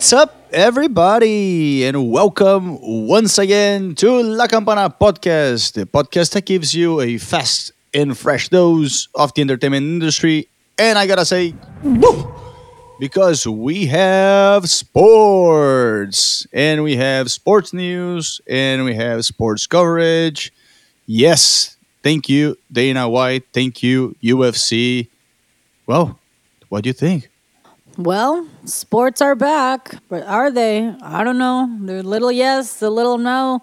What's up, everybody, and welcome once again to La Campana Podcast, the podcast that gives you a fast and fresh dose of the entertainment industry. And I gotta say, woo, because we have sports, and we have sports news, and we have sports coverage. Yes, thank you, Dana White. Thank you, UFC. Well, what do you think? Well, sports are back, but are they? I don't know. They're a little yes, a little no.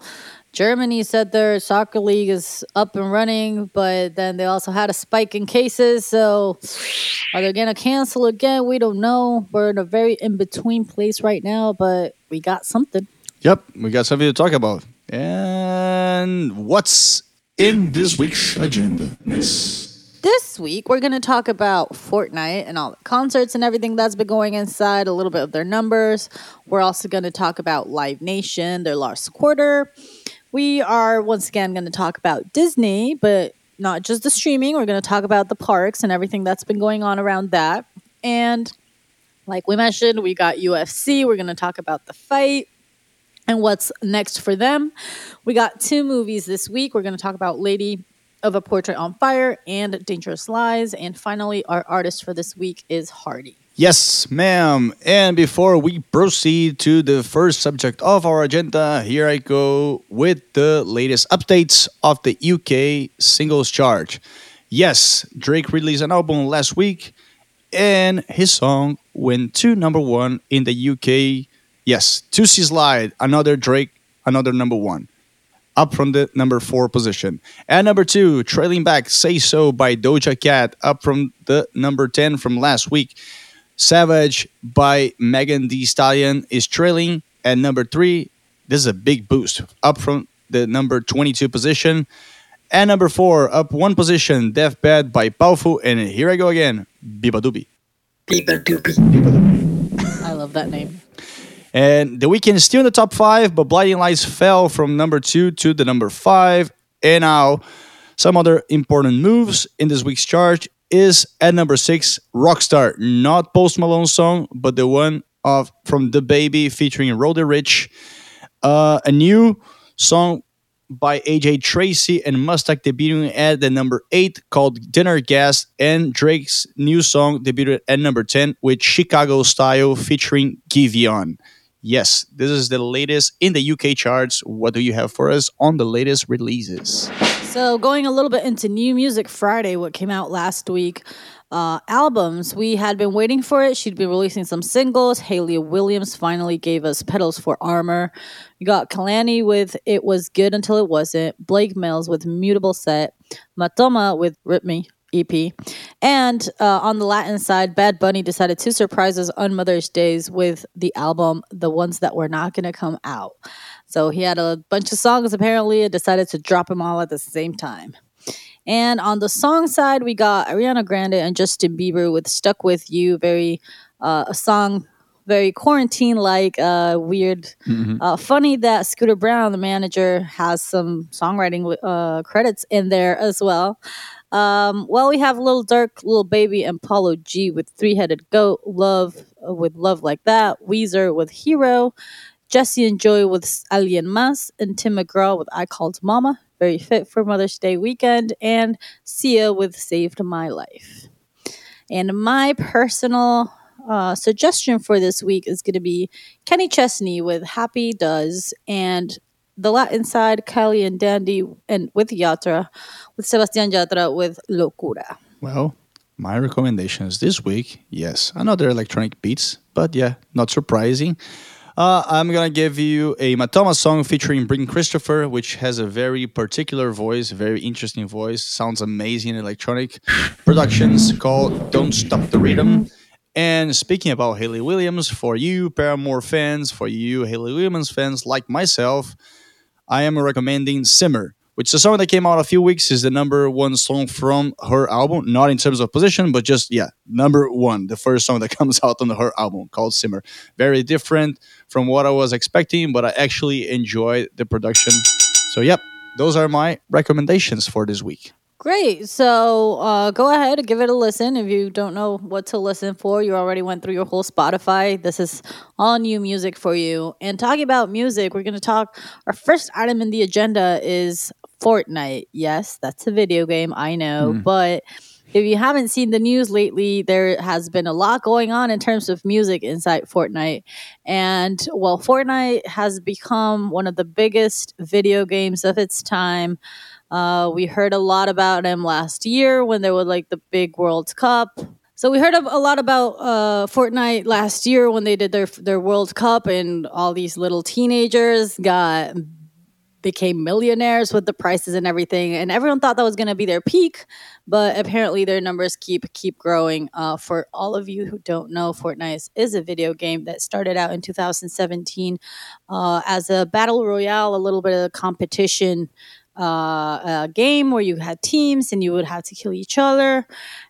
Germany said their soccer league is up and running, but then they also had a spike in cases. So are they going to cancel again? We don't know. We're in a very in between place right now, but we got something. Yep, we got something to talk about. And what's in this week's agenda, Miss? This week, we're going to talk about Fortnite and all the concerts and everything that's been going inside, a little bit of their numbers. We're also going to talk about Live Nation, their last quarter. We are once again going to talk about Disney, but not just the streaming. We're going to talk about the parks and everything that's been going on around that. And like we mentioned, we got UFC. We're going to talk about the fight and what's next for them. We got two movies this week. We're going to talk about Lady of a Portrait on Fire and Dangerous Lies. And finally, our artist for this week is Hardy. Yes, ma'am. And before we proceed to the first subject of our agenda, here I go with the latest updates of the UK singles chart. Yes, Drake released an album last week, and his song went to number one in the UK. Yes, Toosie Slide, another Drake, another number one up from the number four position. And number two, trailing back, Say So by Doja Cat, up from the number 10 from last week. Savage by Megan Thee Stallion is trailing. And number three, this is a big boost, up from the number 22 position. And number four, up one position, Deathbed by Powfu. And here I go again, Biba Doobie. Biba Doobie. I love that name. And The Weeknd is still in the top five, but Blinding Lights fell from number two to the number five. And now, some other important moves in this week's chart is at number six, Rockstar, not Post Malone's song, but the one of from DaBaby featuring Roddy Ricch. Uh, a new song by AJ Tracey and MoStack debuting at the number eight called Dinner Guest, and Drake's new song debuted at number 10 with Chicago Style featuring Giveon. Yes, this is the latest in the UK charts. What do you have for us on the latest releases? So, going a little bit into New Music Friday, what came out last week, uh, albums. We had been waiting for it. She'd been releasing some singles. Hayley Williams finally gave us Petals for Armor. We got Kehlani with It Was Good Until It Wasn't. Blake Mills with Mutable Set. Matoma with Rip Me. EP. And uh, on the Latin side, Bad Bunny decided to surprise us on Mother's Days with the album, The Ones That Were Not Going to Come Out. So he had a bunch of songs apparently and decided to drop them all at the same time. And on the song side, we got Ariana Grande and Justin Bieber with Stuck With You, very uh, a song very quarantine like, uh, weird. Mm-hmm. Uh, funny that Scooter Braun the manager, has some songwriting uh, credits in there as well. Um, well, we have Lil Durk, Lil Baby, and Polo G with Three Headed Goat, Love uh, with Love Like That, Weezer with Hero, Jesse and Joy with Alguien Más, and Tim McGraw with I Called Mama, very fit for Mother's Day weekend, and Sia with Saved My Life. And my personal uh, suggestion for this week is going to be Kenny Chesney with Happy Does and the Latin side, Kylie and Dandy, and with Yatra, with Sebastian Yatra with Locura. Well, my recommendations this week, yes, another electronic beats, but yeah, not surprising. Uh, I'm gonna give you a Matoma song featuring Brin Christopher, which has a very particular voice, very interesting voice, sounds amazing in electronic productions called "Don't Stop the Rhythm." And speaking about Hayley Williams, for you Paramore fans, for you Hayley Williams fans like myself, I am recommending Simmer, which is a song that came out a few weeks, is the number one song from her album, not in terms of position, but just, yeah, number one, the first song that comes out on her album called Simmer. Very different from what I was expecting, but I actually enjoyed the production. So, yep, those are my recommendations for this week. Great. So uh, go ahead and give it a listen. If you don't know what to listen for, you already went through your whole Spotify. This is all new music for you. And talking about music, we're going to talk. Our first item in the agenda is Fortnite. Yes, that's a video game. I know. Mm. But if you haven't seen the news lately, there has been a lot going on in terms of music inside Fortnite. And well, Fortnite has become one of the biggest video games of its time. Uh, we heard a lot about him last year when there was like the big World Cup. So we heard a lot about uh, Fortnite last year when they did their their World Cup, and all these little teenagers got became millionaires with the prices and everything, and everyone thought that was going to be their peak, but apparently their numbers keep keep growing. Uh, for all of you who don't know, Fortnite is a video game that started out in 2017 uh, as a battle royale, a little bit of a competition uh, a game where you had teams and you would have to kill each other.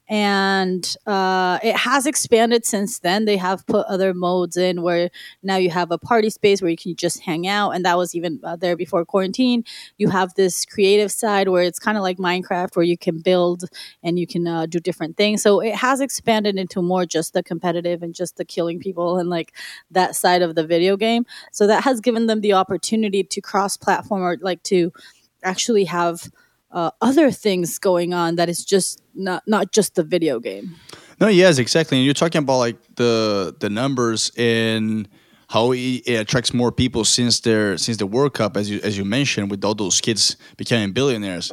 And uh, it has expanded since then. They have put other modes in where now you have a party space where you can just hang out. And that was even uh, there before quarantine. You have this creative side where it's kind of like Minecraft where you can build and you can uh, do different things. So it has expanded into more just the competitive and just the killing people and like that side of the video game. So that has given them the opportunity to cross platform or like to actually have uh, other things going on that is just not not just the video game. No, yes, exactly. And you're talking about like the the numbers and how it, attracts more people since their since the World Cup, as you as you mentioned, with all those kids becoming billionaires.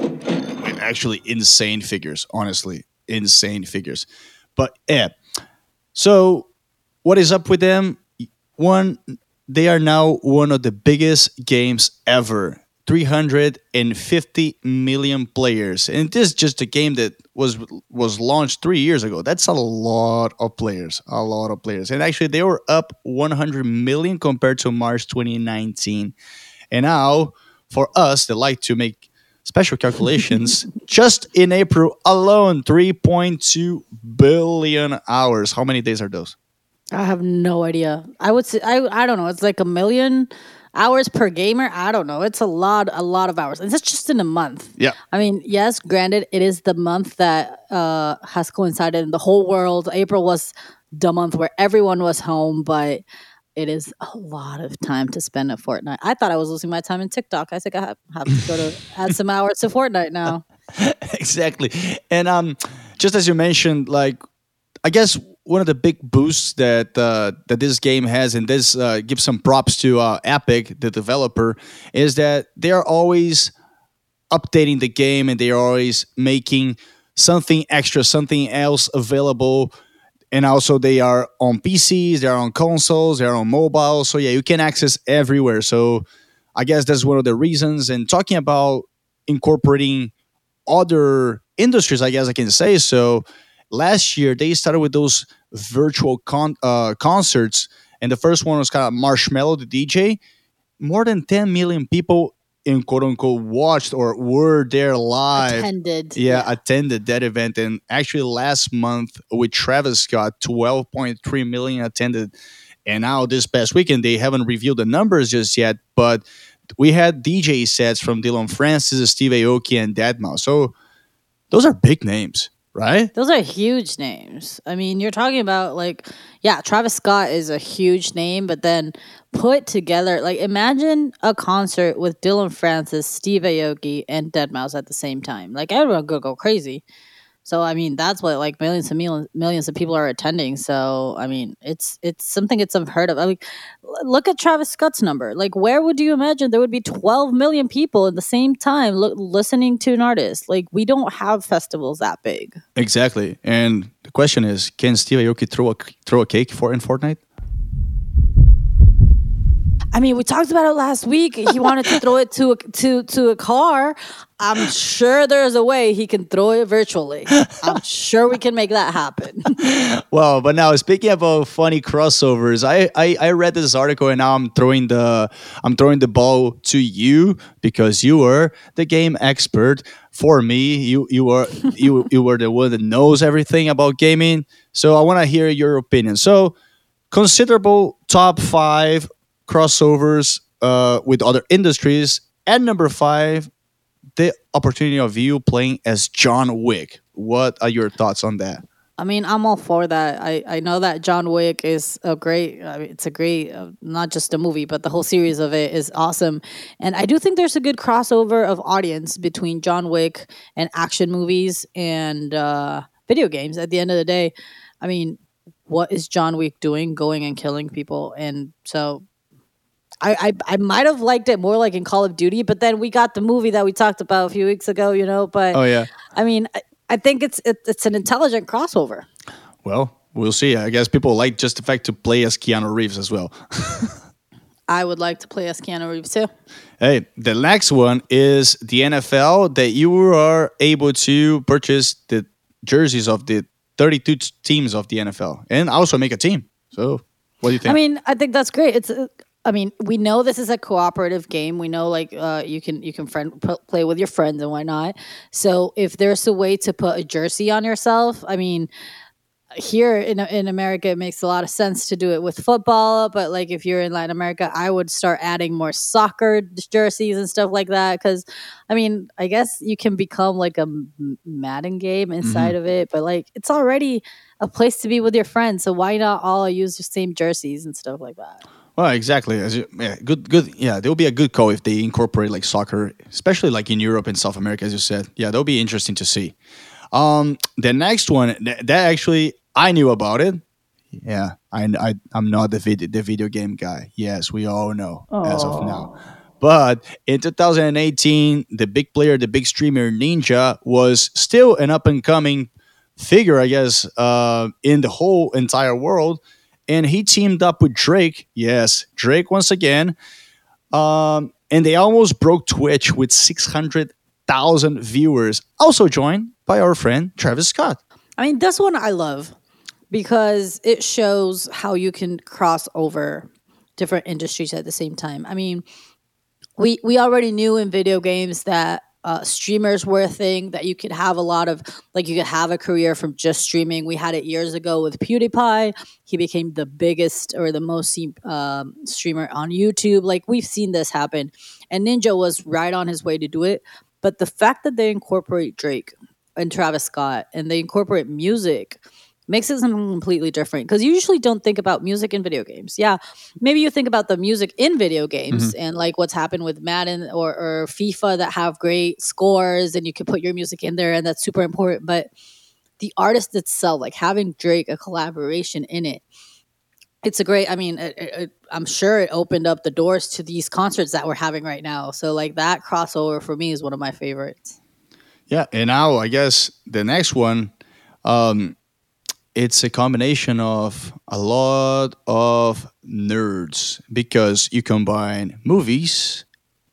Actually, insane figures. Honestly, insane figures. But yeah, so what is up with them? One, they are now one of the biggest games ever 350 million players. And this is just a game that was was launched three years ago. That's a lot of players a lot of players. And actually they were up 100 million compared to march 2019 and now for us that like to make special calculations just in april alone 3.2 billion hours. How many days are those? I have no idea. I would say I I don't know. It's like a million hours per gamer. I don't know. It's a lot a lot of hours. And that's just in a month. yeah I mean, yes, granted, it is the month that uh, has coincided in the whole world. April was the month where everyone was home, but it is a lot of time to spend at Fortnite. I thought I was losing my time in TikTok. I think I have, have to go to add some hours to Fortnite now. exactly. And um, just as you mentioned, like I guess one of the big boosts that uh, that this game has, and this uh, gives some props to uh, Epic, the developer, is that they are always updating the game and they are always making something extra, something else available. And also, they are on PCs, they are on consoles, they are on mobile. So yeah, you can access everywhere. So I guess that's one of the reasons. And talking about incorporating other industries, I guess I can say so. Last year, they started with those virtual con- uh, concerts, and the first one was kind of Marshmello, the DJ. More than 10 million people in quote unquote watched or were there live. Attended. Yeah, attended that event. And actually, last month with Travis Scott, 12.3 million attended. And now, this past weekend, they haven't revealed the numbers just yet, but we had DJ sets from Dillon Francis, Steve Aoki, and Deadmau5. So those are big names, right? Those are huge names. I mean, you're talking about like, yeah, Travis Scott is a huge name, but then put together, like, imagine a concert with Dillon Francis, Steve Aoki, and Dead Mouse at the same time. Like, everyone could go crazy. So, I mean, that's what like millions and millions, millions of people are attending. So, I mean, it's it's something it's unheard of. I mean, look at Travis Scott's number. Like, where would you imagine there would be 12 million people at the same time lo- listening to an artist? Like, we don't have festivals that big. Exactly. And the question is, can Steve Aoki throw a throw a cake for in Fortnite? I mean, we talked about it last week. He wanted to throw it to a, to to a car. I'm sure there's a way he can throw it virtually. I'm sure we can make that happen. Well, but now speaking about uh, funny crossovers, I, I I read this article and now I'm throwing the I'm throwing the ball to you because you were the game expert. For me, you you were you you were the one that knows everything about gaming. So I want to hear your opinion. So considerable top five crossovers uh, with other industries. And number five, the opportunity of you playing as John Wick. What are your thoughts on that? I mean, I'm all for that. I, I know that John Wick is a great. I mean, it's a great, uh, not just a movie, but the whole series of it is awesome. And I do think there's a good crossover of audience between John Wick and action movies and uh, video games. At the end of the day, I mean, what is John Wick doing? Going and killing people, and so I, I, I might have liked it more like in Call of Duty, but then we got the movie that we talked about a few weeks ago, you know. But Oh yeah. I mean, I, I think it's it, it's an intelligent crossover. Well, we'll see. I guess people like just the fact to play as Keanu Reeves as well. I would like to play as Keanu Reeves too. Hey, the next one is the NFL that you are able to purchase the jerseys of the 32 teams of the NFL and also make a team. So, what do you think? I mean, I think that's great. It's uh, I mean, we know this is a cooperative game. We know like uh, you can you can friend p- play with your friends and whatnot. So if there's a way to put a jersey on yourself, I mean, here in in America, it makes a lot of sense to do it with football. But like if you're in Latin America, I would start adding more soccer jerseys and stuff like that. Because I mean, I guess you can become like a M- Madden game inside of it, but like it's already a place to be with your friends. So why not all use the same jerseys and stuff like that? Well, exactly. As you, yeah, good, good. Yeah, there will be a good call if they incorporate like soccer, especially like in Europe and South America, as you said. Yeah, that'll be interesting to see. Um, the next one th- that actually I knew about it. Yeah, I, I I'm not the video the video game guy. Yes, we all know as of now. But in 2018, the big player, the big streamer Ninja was still an up and coming figure, I guess, uh, in the whole entire world. And he teamed up with Drake. Yes, Drake once again. Um, and they almost broke Twitch with 600,000 viewers. Also joined by our friend Travis Scott. I mean, this one I love because it shows how you can cross over different industries at the same time. I mean, we we already knew in video games that uh, streamers were a thing that you could have a lot of like you could have a career from just streaming. We had it years ago with PewDiePie. He became the biggest or the most um, streamer on YouTube. Like we've seen this happen, and Ninja was right on his way to do it. But the fact that they incorporate Drake and Travis Scott and they incorporate music makes it something completely different because you usually don't think about music in video games. Yeah, maybe you think about the music in video games and like what's happened with Madden or, or FIFA that have great scores and you can put your music in there and that's super important. But the artist itself, like having Drake a collaboration in it, it's a great. I mean, it, it- I'm sure it opened up the doors to these concerts that we're having right now. So like that crossover for me is one of my favorites. Yeah, and now I guess the next one, um, it's a combination of a lot of nerds because you combine movies,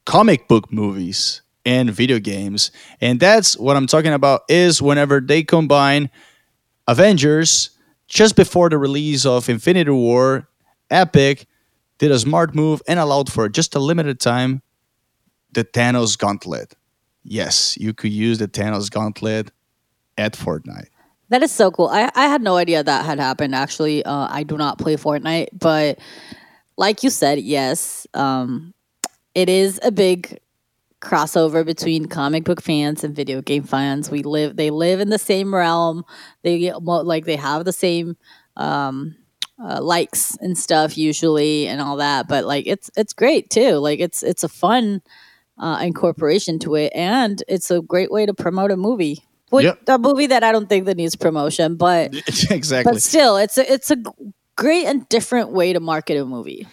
comic book movies, and video games, and that's what I'm talking about. Is whenever they combine Avengers just before the release of Infinity War, Epic did a smart move and allowed for just a limited time the Thanos Gauntlet. Yes, you could use the Thanos Gauntlet at Fortnite. That is so cool. I, I had no idea that had happened. Actually, uh, I do not play Fortnite, but like you said, yes, um, it is a big crossover between comic book fans and video game fans. We live, they live in the same realm. They like they have the same um, uh, likes and stuff usually, and all that. But like it's it's great too. Like it's it's a fun uh, incorporation to it, and it's a great way to promote a movie. Which, Yep. A movie that I don't think that needs promotion, but exactly. but still, it's a it's a great and different way to market a movie.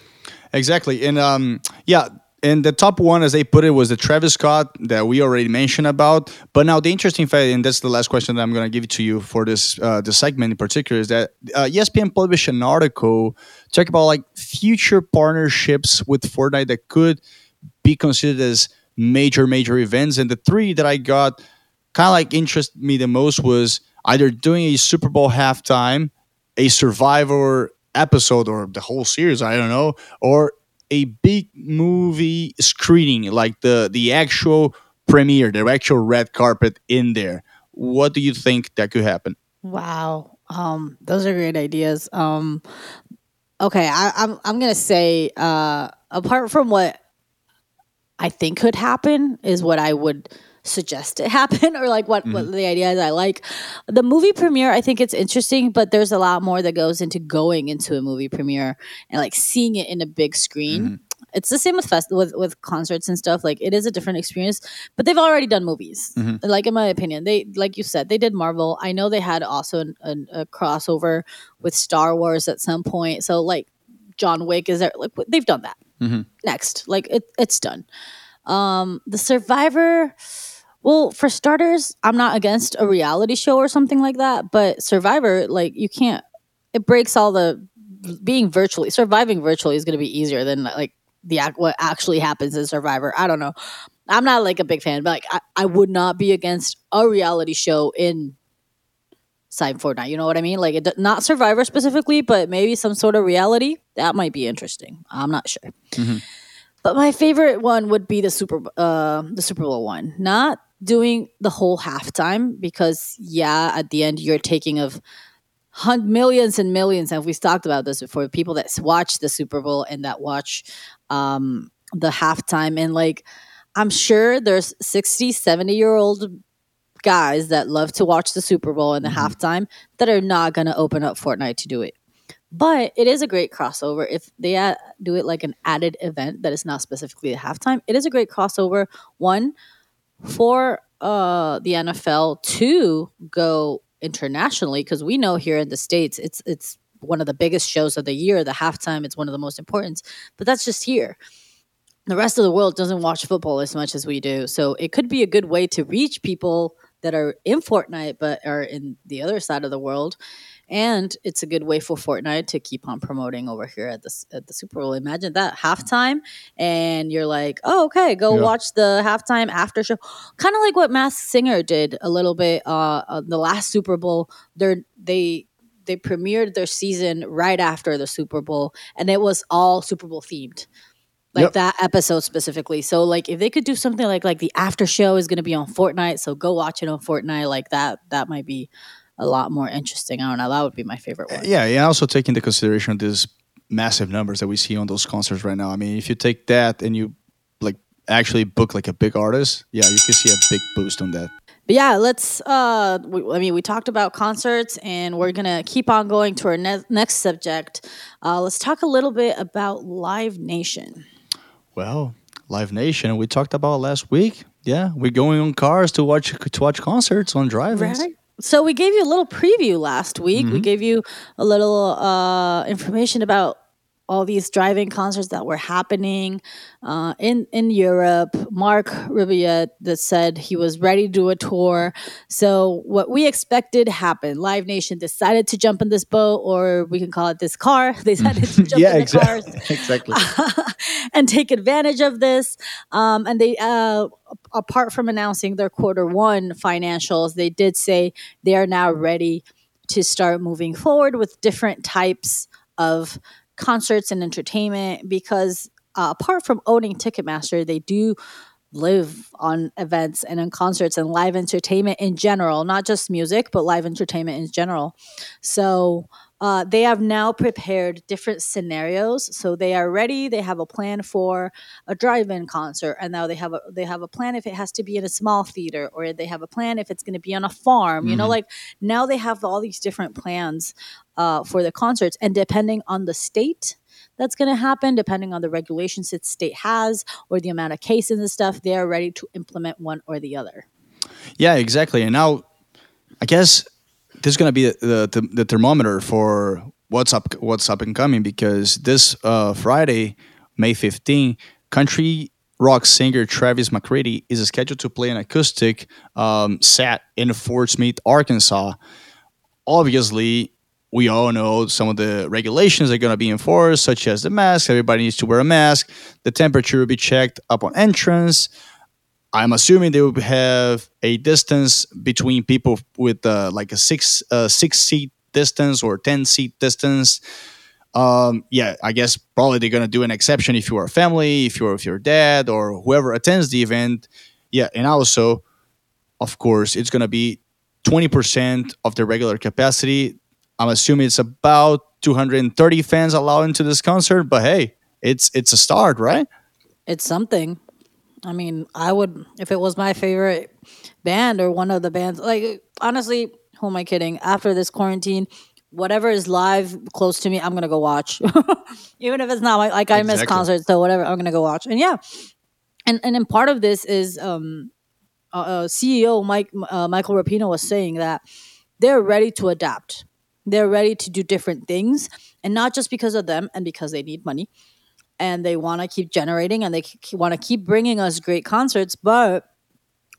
Exactly. And um, yeah, and the top one, as they put it, was the Travis Scott that we already mentioned about. But now the interesting fact, and that's the last question that I'm going to give to you for this uh, the segment in particular, is that uh, ESPN published an article talking about like future partnerships with Fortnite that could be considered as major major events. And the three that I got kind of like interest me the most was either doing a Super Bowl halftime, a Survivor episode, or the whole series. I don't know, or a big movie screening, like the the actual premiere, the actual red carpet in there. What do you think that could happen? Wow, um, those are great ideas. Um, okay, I, I'm I'm gonna say uh, apart from what I think could happen is what I would suggest it happen or like what, what mm-hmm. the ideas I like. The movie premiere, I think it's interesting, but there's a lot more that goes into going into a movie premiere and like seeing it in a big screen. Mm-hmm. It's the same with fest with with concerts and stuff. Like it is a different experience, but they've already done movies. Mm-hmm. Like in my opinion, they like you said, they did Marvel. I know they had also an, an, a crossover with Star Wars at some point. So like John Wick is there. Like they've done that. Next, like it, it's done. Um, the Survivor. Well, for starters, I'm not against a reality show or something like that, but Survivor, like you can't. It breaks all the being virtually surviving virtually is going to be easier than like the what actually happens in Survivor. I don't know. I'm not like a big fan, but like I, I would not be against a reality show in Side Fortnite. You know what I mean? Like it, not Survivor specifically, but maybe some sort of reality that might be interesting. I'm not sure. But my favorite one would be the Super uh, the Super Bowl one. Not doing the whole halftime because yeah, at the end you're taking of millions and millions, and we've talked about this before. People that watch the Super Bowl and that watch um, the halftime, and like I'm sure there's 60, 70 year old guys that love to watch the Super Bowl and the halftime that are not going to open up Fortnite to do it. But it is a great crossover if they uh, do it like an added event that is not specifically a halftime. It is a great crossover. One for uh, the NFL to go internationally because we know here in the states it's it's one of the biggest shows of the year. The halftime it's one of the most important, but that's just here. The rest of the world doesn't watch football as much as we do, so it could be a good way to reach people that are in Fortnite but are in the other side of the world and it's a good way for Fortnite to keep on promoting over here at the at the Super Bowl. Imagine that halftime, and you're like, "Oh, okay, go Yeah. watch the halftime after show." Kind of like what Masked Singer did a little bit. Uh, uh, the last Super Bowl, they they they premiered their season right after the Super Bowl, and it was all Super Bowl themed. Like Yep. that episode specifically. So like if they could do something like like the after show is gonna be on Fortnite, so go watch it on Fortnite like that, that might be a lot more interesting. I don't know. That would be my favorite one. Yeah, and also take into consideration these massive numbers that we see on those concerts right now. I mean, if you take that and you like actually book like a big artist, yeah, you can see a big boost on that. But yeah, let's. Uh, we, I mean, we talked about concerts, and we're gonna keep on going to our ne- next subject. Uh, let's talk a little bit about Live Nation. Well, Live Nation, we talked about last week. Yeah, we're going on cars to watch to watch concerts on drive-ins. Right. So we gave you a little preview last week. We gave you a little uh, information about all these driving concerts that were happening uh, in in Europe. Mark Riviere that said he was ready to do a tour. So what we expected happened. Live Nation decided to jump in this boat, or we can call it this car. They decided to jump yeah, in the exactly. cars exactly. and take advantage of this. Um, and they, uh, apart from announcing their quarter one financials, they did say they are now ready to start moving forward with different types of concerts and entertainment because uh, apart from owning Ticketmaster, they do live on events and on concerts and live entertainment in general, not just music, but live entertainment in general. So uh, they have now prepared different scenarios. So they are ready. They have a plan for a drive-in concert, and now they have a they have a plan if it has to be in a small theater, or they have a plan if it's going to be on a farm. You know, like now they have all these different plans uh, for the concerts, and depending on the state that's going to happen, depending on the regulations that state has or the amount of cases and stuff, they are ready to implement one or the other. Yeah, exactly. And now, I guess this is gonna be the, the the thermometer for what's up what's up and coming because this uh, Friday, May 15, country rock singer Travis McCready is scheduled to play an acoustic um, set in Fort Smith, Arkansas. Obviously, we all know some of the regulations are going to be enforced, such as the mask. Everybody needs to wear a mask. The temperature will be checked upon entrance. I'm assuming they will have a distance between people with uh, like a six uh, six seat distance or ten seat distance. Um, yeah, I guess probably they're gonna do an exception if you are a family, if you're if your dad or whoever attends the event. Yeah, and also, of course, it's gonna be twenty percent of the regular capacity. I'm assuming it's about 230 fans allowed into this concert, but hey, it's it's a start, right? It's something. I mean, I would if it was my favorite band or one of the bands. Like honestly, who am I kidding? After this quarantine, whatever is live close to me, I'm gonna go watch. Even if it's not like, like I miss concerts, so whatever, I'm gonna go watch. And yeah, and and then part of this is um, uh, uh, CEO Mike uh, Michael Rapino was saying that they're ready to adapt. They're ready to do different things, and not just because of them and because they need money, and they want to keep generating and they want to keep bringing us great concerts, but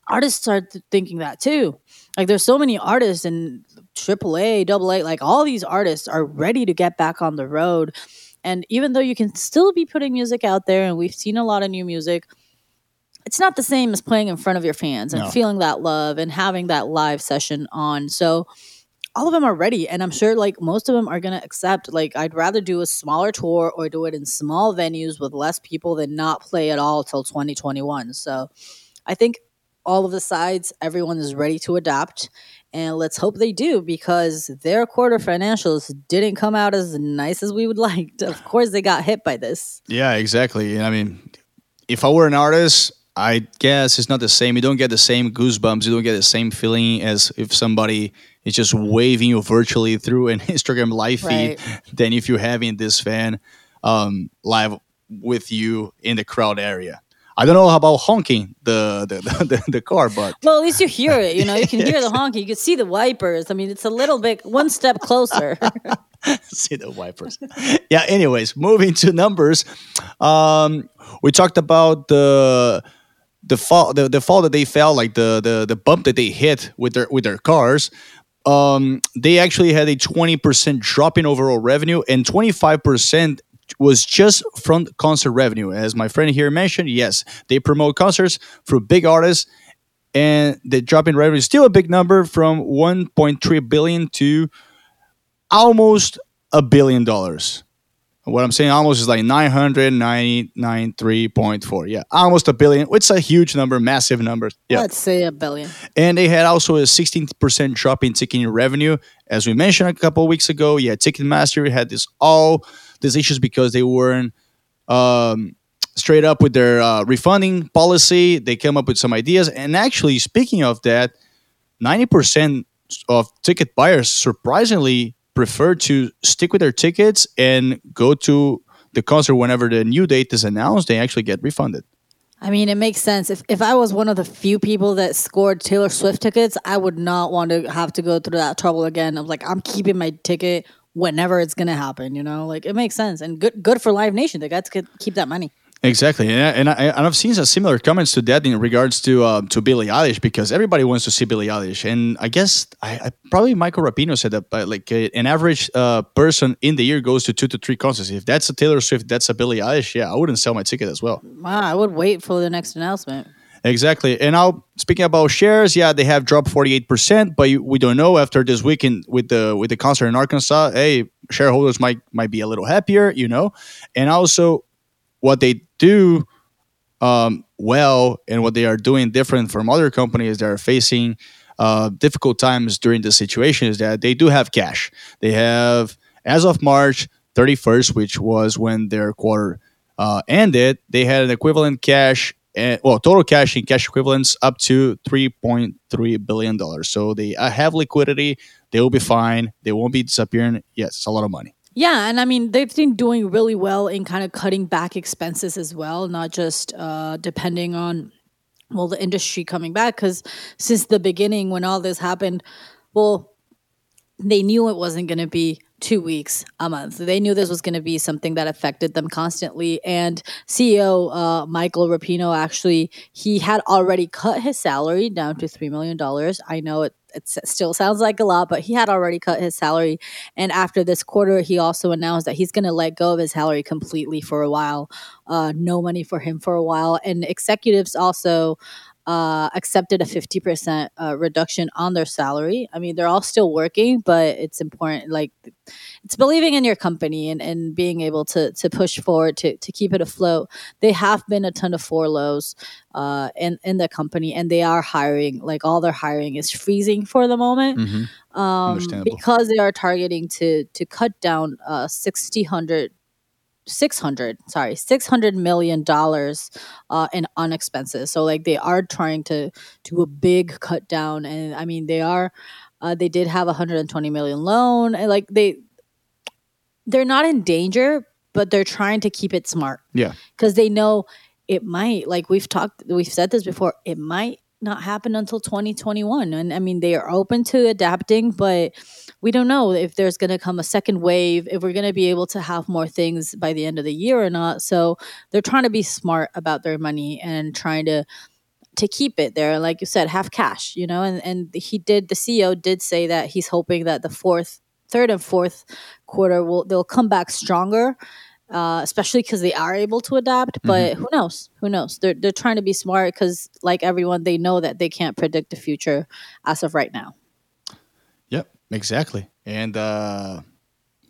artists are thinking that too. Like there's so many artists in AAA, double A, like all these artists are ready to get back on the road. And even though you can still be putting music out there, and we've seen a lot of new music, it's not the same as playing in front of your fans and No. feeling that love and having that live session on. So all of them are ready and i'm sure like most of them are going to accept like i'd rather do a smaller tour or do it in small venues with less people than not play at all till 2021 so i think all of the sides everyone is ready to adapt and let's hope they do because their quarter financials didn't come out as nice as we would like of course they got hit by this Yeah, exactly. I mean, if I were an artist, I guess it's not the same. You don't get the same goosebumps. You don't get the same feeling as if somebody just waving you virtually through an Instagram live feed Right. than if you're having this fan um, live with you in the crowd area. I don't know about honking the the, the, the, the car, but well at least you hear it you know you can hear the honking you can see the wipers i mean it's a little bit one step closer see the wipers. yeah. Anyways, moving to numbers, um, we talked about the the fall the, the fall that they fell, like the, the the bump that they hit with their with their cars. Um, they actually had a twenty percent drop in overall revenue, and twenty five percent was just from concert revenue. As my friend here mentioned, yes, they promote concerts for big artists, and the drop in revenue is still a big number from 1.3 billion to almost a billion dollars. What I'm saying almost is like 993.4. Yeah, almost a billion. It's a huge number, massive number. Yeah. let's say a billion And they had also a 16% drop in ticketing revenue. As we mentioned a couple of weeks ago, yeah, Ticketmaster had this all these issues because they weren't um, straight up with their uh, refunding policy. They came up with some ideas. And actually, speaking of that, 90% of ticket buyers surprisingly prefer to stick with their tickets and go to the concert whenever the new date is announced. They actually get refunded. I mean, it makes sense. If if I was one of the few people that scored Taylor Swift tickets, I would not want to have to go through that trouble again of like I'm keeping my ticket whenever it's gonna happen. You know, like it makes sense and good good for Live Nation. They got to keep that money. Exactly, and, I- and, I, and I've seen some similar comments to that in regards to uh, to Billie Eilish because everybody wants to see Billie Eilish, and I guess I, I probably Michael Rapino said that, but like uh, an average uh, person in the year goes to two to three concerts. If that's a Taylor Swift, that's a Billie Eilish. Yeah, I wouldn't sell my ticket as well. Wow, I would wait for the next announcement. Exactly. And now speaking about shares, yeah, they have dropped 48%, but we don't know after this weekend with the with the concert in Arkansas, hey, shareholders might might be a little happier, you know. And also what they do um, well and what they are doing different from other companies that are facing uh, difficult times during the situation is that they do have cash. They have, as of March 31st, which was when their quarter uh, ended, they had an equivalent cash, and, well, total cash and cash equivalents up to $3.3 billion. So they uh, have liquidity. They will be fine. They won't be disappearing. Yes, it's a lot of money. Yeah, and I mean they've been doing really well in kind of cutting back expenses as well, not just uh, depending on well the industry coming back. Because since the beginning, when all this happened, well, they knew it wasn't going to be two weeks a month. They knew this was going to be something that affected them constantly. And CEO uh, Michael Rapino actually he had already cut his salary down to three million dollars. I know it. It still sounds like a lot, but he had already cut his salary. And after this quarter, he also announced that he's going to let go of his salary completely for a while. Uh, no money for him for a while. And executives also uh, accepted a 50% uh, reduction on their salary. I mean, they're all still working, but it's important. Like, it's believing in your company and, and being able to, to push forward to, to keep it afloat. They have been a ton of furloughs uh, in, in the company, and they are hiring. Like, all their hiring is freezing for the moment Mm-hmm. um, because they are targeting to to cut down uh, 600 600 sorry 600 million dollars uh, in on expenses. So like they are trying to do a big cut down. And i mean they are uh, they did have a 120 million loan. And like they they're not in danger but they're trying to keep it smart. Yeah. because they know it might like we've talked we've said this before it might not happen until 2021 and i mean they are open to adapting but we don't know if there's going to come a second wave if we're going to be able to have more things by the end of the year or not. So they're trying to be smart about their money and trying to to keep it there. Like you said have cash you know and and he did the ceo did say that he's hoping that the fourth third and fourth quarter will they'll come back stronger uh, especially because they are able to adapt. But who knows? Who knows? They're they're trying to be smart because, like everyone, they know that they can't predict the future as of right now. Yep, exactly. And uh,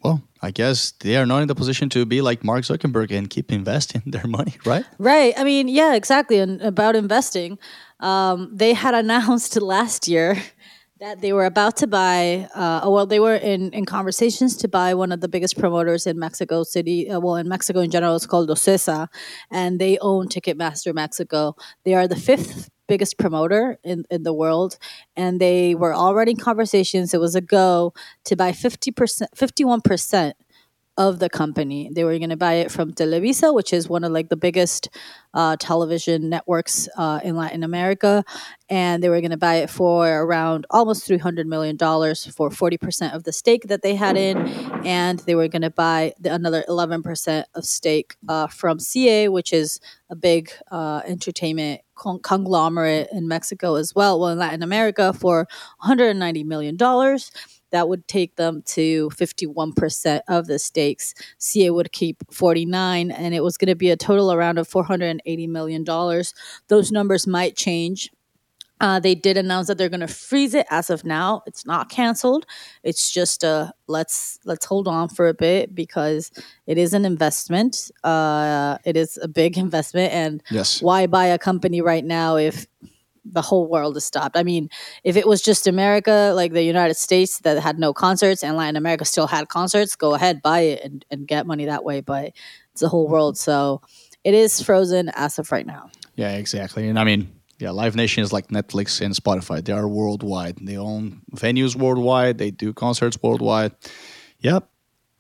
well, I guess they are not in the position to be like Mark Zuckerberg and keep investing their money, right? Right. I mean, yeah, exactly. And about investing, um, they had announced last year that they were about to buy, uh, well, they were in, in conversations to buy one of the biggest promoters in Mexico City. Uh, well, in Mexico in general, it's called Ocesa, and they own Ticketmaster Mexico. They are the fifth biggest promoter in, in the world, and they were already in conversations. It was a go to buy 50%, 51% of the company. They were going to buy it from Televisa, which is one of like the biggest uh, television networks uh, in Latin America, and they were going to buy it for around almost three hundred million dollars for forty percent of the stake that they had in, and they were going to buy the, another eleven percent of stake uh, from CA, which is a big uh, entertainment con- conglomerate in Mexico as well. Well, in Latin America for one hundred and ninety million dollars that would take them to 51% of the stakes. CA would keep 49 and it was going to be a total around of 480 million dollars. Those numbers might change. Uh, they did announce that they're going to freeze it as of now. It's not canceled. It's just a let's let's hold on for a bit because it is an investment. Uh, it is a big investment, and Yes. why buy a company right now if the whole world is stopped. I mean, if it was just America, like the United States that had no concerts and Latin America still had concerts, go ahead, buy it and, and get money that way. But it's the whole mm-hmm. world. So it is frozen as of right now. Yeah, exactly. And I mean, yeah, Live Nation is like Netflix and Spotify. They are worldwide. They own venues worldwide. They do concerts worldwide. Yep.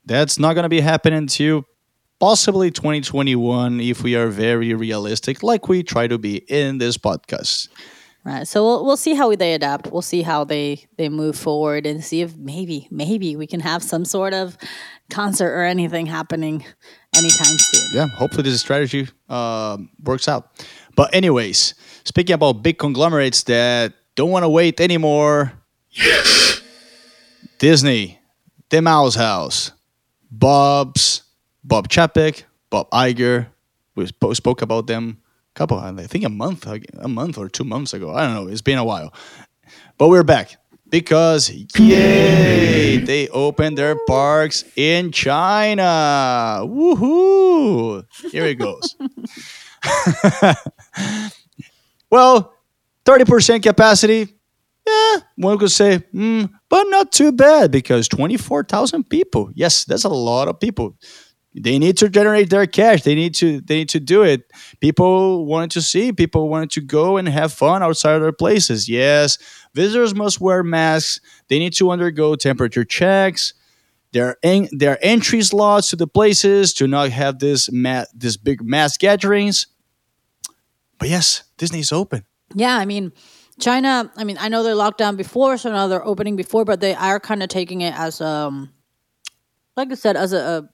That's not going to be happening until possibly 2021 if we are very realistic, like we try to be in this podcast. Right. So we'll, we'll see how they adapt. We'll see how they, they move forward and see if maybe, maybe we can have some sort of concert or anything happening anytime soon. yeah, hopefully this strategy um works out. But anyways, speaking about big conglomerates that don't want to wait anymore. Yes. Disney, The Mouse House, Bob's, Bob Chapek, Bob Iger. We spoke about them a couple, I think a month, a month or two months ago. I don't know. It's been a while, but we're back because yay, they opened their parks in China. Woohoo! Here it goes. well, thirty percent capacity. Yeah, one could say, mm, but not too bad because twenty-four thousand people. Yes, that's a lot of people. They need to generate their cash. They need to. They need to do it. People wanted to see. People wanted to go and have fun outside their places. Yes, visitors must wear masks. They need to undergo temperature checks. their en- there are entry slots to the places to not have this ma- this big mass gatherings. But yes, Disney's open. Yeah, I mean, China. I mean, I know they're locked down before, so now they're opening before, but they are kind of taking it as um, like I said, as a. a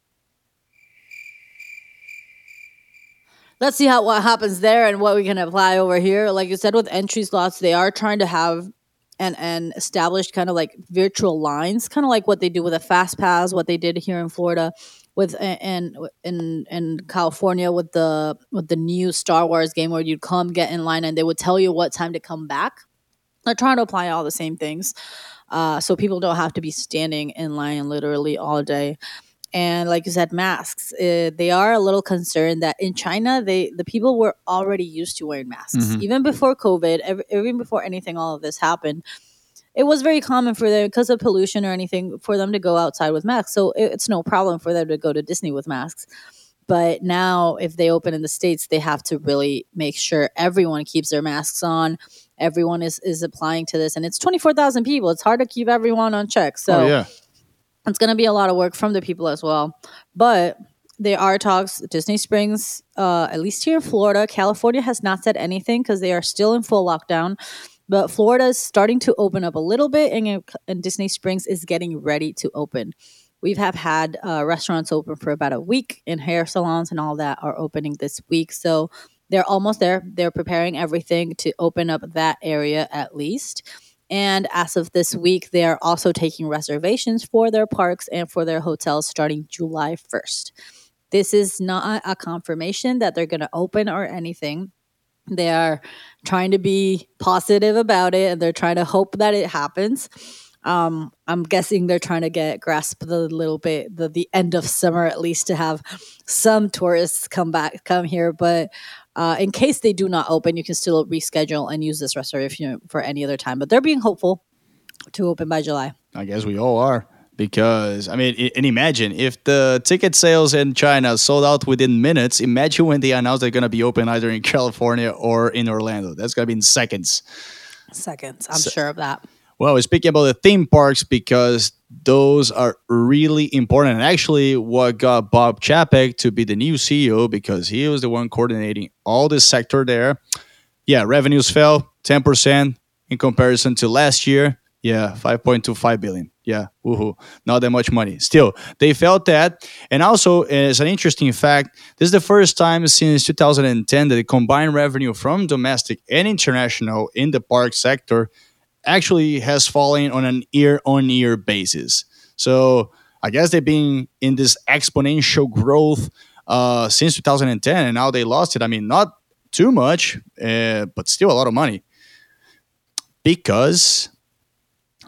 Let's see how what happens there and what we can apply over here. Like you said, with entry slots, they are trying to have and and established kind of like virtual lines, kind of like what they do with a fast pass, what they did here in Florida with and in in California with the with the new Star Wars game where you'd come get in line and they would tell you what time to come back. They're trying to apply all the same things, uh, so people don't have to be standing in line literally all day. And like you said, masks. Uh, they are a little concerned that in China, they the people were already used to wearing masks, even before COVID, ev- even before anything, all of this happened it was very common for them because of pollution or anything for them to go outside with masks. So it, it's no problem for them to go to Disney with masks. But now, if they open in the states, they have to really make sure everyone keeps their masks on. Everyone is is applying to this, and it's twenty four thousand people. It's hard to keep everyone on check. So oh yeah. It's going to be a lot of work from the people as well. But there are talks. Disney Springs, uh, at least here in Florida, California has not said anything because they are still in full lockdown. But Florida is starting to open up a little bit, and, and Disney Springs is getting ready to open. We have had uh, restaurants open for about a week, and hair salons and all that are opening this week. So they're almost there. They're preparing everything to open up that area at least. And as of this week, they are also taking reservations for their parks and for their hotels starting July 1st. This is not a confirmation that they're going to open or anything. They are trying to be positive about it and they're trying to hope that it happens. Um, I'm guessing they're trying to get grasp the little bit the the end of summer at least to have some tourists come back come here. But uh, in case they do not open, you can still reschedule and use this reservation for any other time. But they're being hopeful to open by July. I guess we all are because I mean, and imagine if the ticket sales in China sold out within minutes. Imagine when they announce they're going to be open either in California or in Orlando. That's going to be in seconds. Seconds, I'm so, sure of that. Well, speaking about the theme parks because those are really important. And actually, what got Bob Chapek to be the new CEO because he was the one coordinating all this sector there. Yeah, revenues fell 10% in comparison to last year. Yeah, 5.25 billion. Yeah, woohoo. Not that much money. Still, they felt that. And also, as an interesting fact, this is the first time since 2010 that the combined revenue from domestic and international in the park sector actually has fallen on an year on year basis. So I guess they've been in this exponential growth uh, since 2010, and now they lost it. I mean, not too much, uh, but still a lot of money because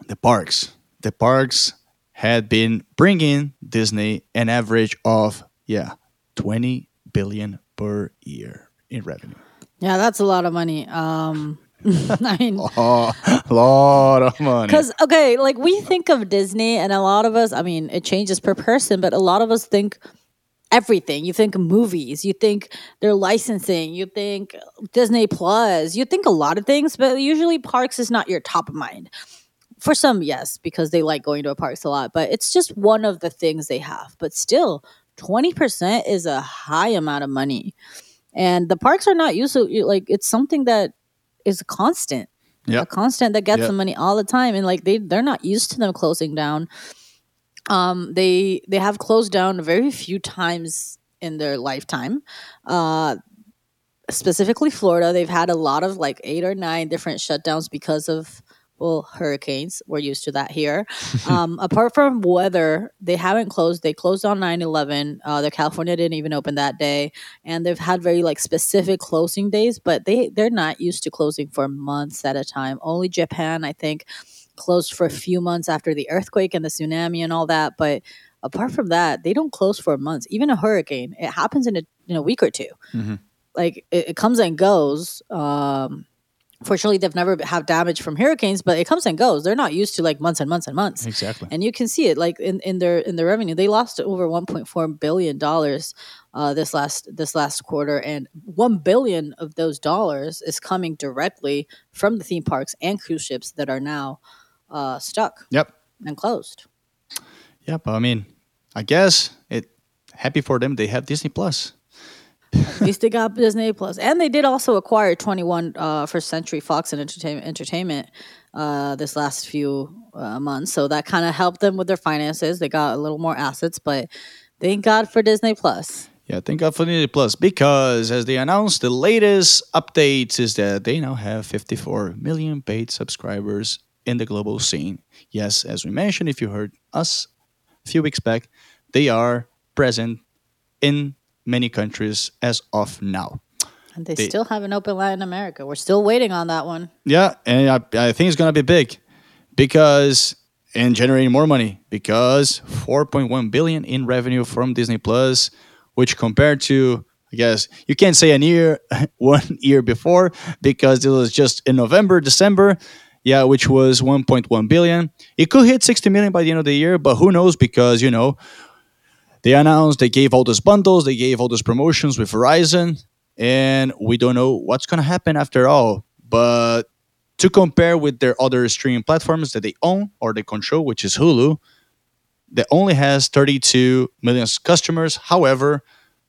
the parks, the parks had been bringing Disney an average of yeah 20 billion per year in revenue. Yeah, that's a lot of money. Um, I mean, a lot of money. Because okay, like we think of Disney, and a lot of us. I mean, it changes per person, but a lot of us think everything. You think movies, you think their licensing, you think Disney Plus, you think a lot of things, but usually parks is not your top of mind. For some, yes, because they like going to a parks a lot, but it's just one of the things they have. But still, 20% is a high amount of money. And the parks are not used to like it's something that is a constant. Yeah. A constant that gets yep. them money all the time. And like they they're not used to them closing down. Um they they have closed down very few times in their lifetime. Uh specifically Florida, they've had a lot of like eight or nine different shutdowns because of well, hurricanes. We're used to that here. Um, apart from weather, they haven't closed. They closed on 9 11. Uh, the California didn't even open that day. And they've had very like specific closing days, but they, they're not used to closing for months at a time. Only Japan, I think, closed for a few months after the earthquake and the tsunami and all that. But apart from that, they don't close for months. Even a hurricane, it happens in a, in a week or 2 mm-hmm. Like it, it, comes and goes. Um, fortunately they've never had damage from hurricanes but it comes and goes. They're not used to like months and months and months. Exactly. And you can see it like in, in their in their revenue. They lost over 1.4 billion dollars uh, this last this last quarter and 1 billion of those dollars is coming directly from the theme parks and cruise ships that are now uh, stuck yep. and closed. Yep i mean i guess it happy for them they have disney plus at least they got Disney Plus, and they did also acquire Twenty One uh, First Century Fox and Entertainment Entertainment uh, this last few uh, months. So that kind of helped them with their finances. They got a little more assets, but thank God for Disney Plus. Yeah, thank God for Disney Plus because, as they announced, the latest updates is that they now have 54 million paid subscribers in the global scene. Yes, as we mentioned, if you heard us a few weeks back, they are present in many countries as of now. And they, they still haven't opened Latin America. We're still waiting on that one. Yeah, and I, I think it's going to be big because and generating more money because 4.1 billion in revenue from Disney Plus, which compared to I guess you can't say a year one year before because it was just in November, December, yeah, which was 1.1 billion. It could hit 60 million by the end of the year, but who knows because you know they announced they gave all those bundles, they gave all those promotions with Verizon, and we don't know what's going to happen after all. But to compare with their other streaming platforms that they own or they control, which is Hulu, that only has 32 million customers. However,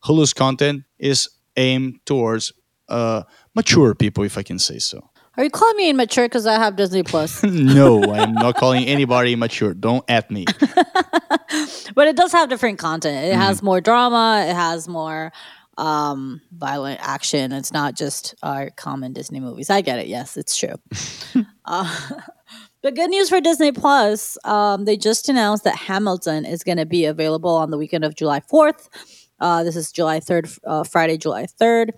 Hulu's content is aimed towards uh, mature people, if I can say so. Are you calling me immature because I have Disney Plus? no, I'm not calling anybody immature. Don't at me. but it does have different content. It mm-hmm. has more drama. It has more um, violent action. It's not just our common Disney movies. I get it. Yes, it's true. uh, but good news for Disney Plus. Um, they just announced that Hamilton is going to be available on the weekend of July 4th. Uh, this is July 3rd, uh, Friday, July 3rd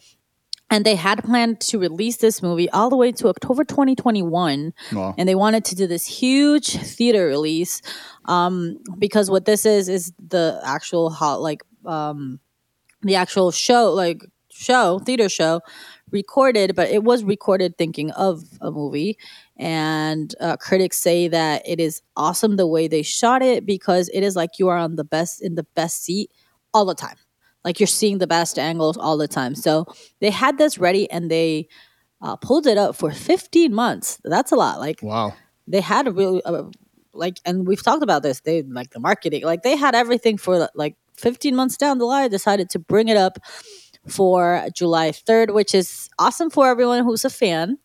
and they had planned to release this movie all the way to October 2021 wow. and they wanted to do this huge theater release um, because what this is is the actual hot like um, the actual show like show theater show recorded but it was recorded thinking of a movie. And uh, critics say that it is awesome the way they shot it because it is like you are on the best in the best seat all the time like you're seeing the best angles all the time. So they had this ready and they uh, pulled it up for 15 months. That's a lot. Like wow, they had a really uh, like, and we've talked about this. They like the marketing, like they had everything for like 15 months down the line. Decided to bring it up for July 3rd, which is awesome for everyone who's a fan.